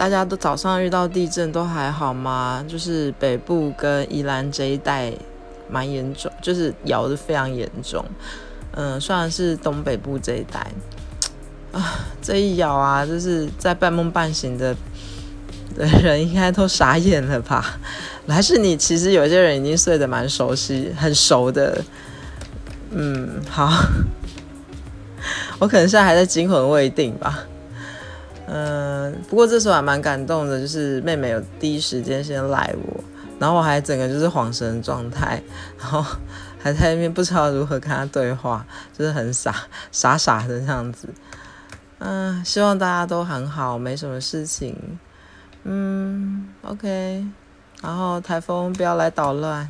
大家都早上遇到地震都还好吗？就是北部跟宜兰这一带蛮严重，就是摇的非常严重。嗯，虽然是东北部这一带，啊，这一摇啊，就是在半梦半醒的的人应该都傻眼了吧？还是你其实有些人已经睡得蛮熟悉、很熟的？嗯，好，我可能现在还在惊魂未定吧。嗯，不过这时候还蛮感动的，就是妹妹有第一时间先赖我，然后我还整个就是恍神状态，然后还在那边不知道如何跟她对话，就是很傻傻傻的这样子。嗯，希望大家都很好，没什么事情。嗯，OK，然后台风不要来捣乱。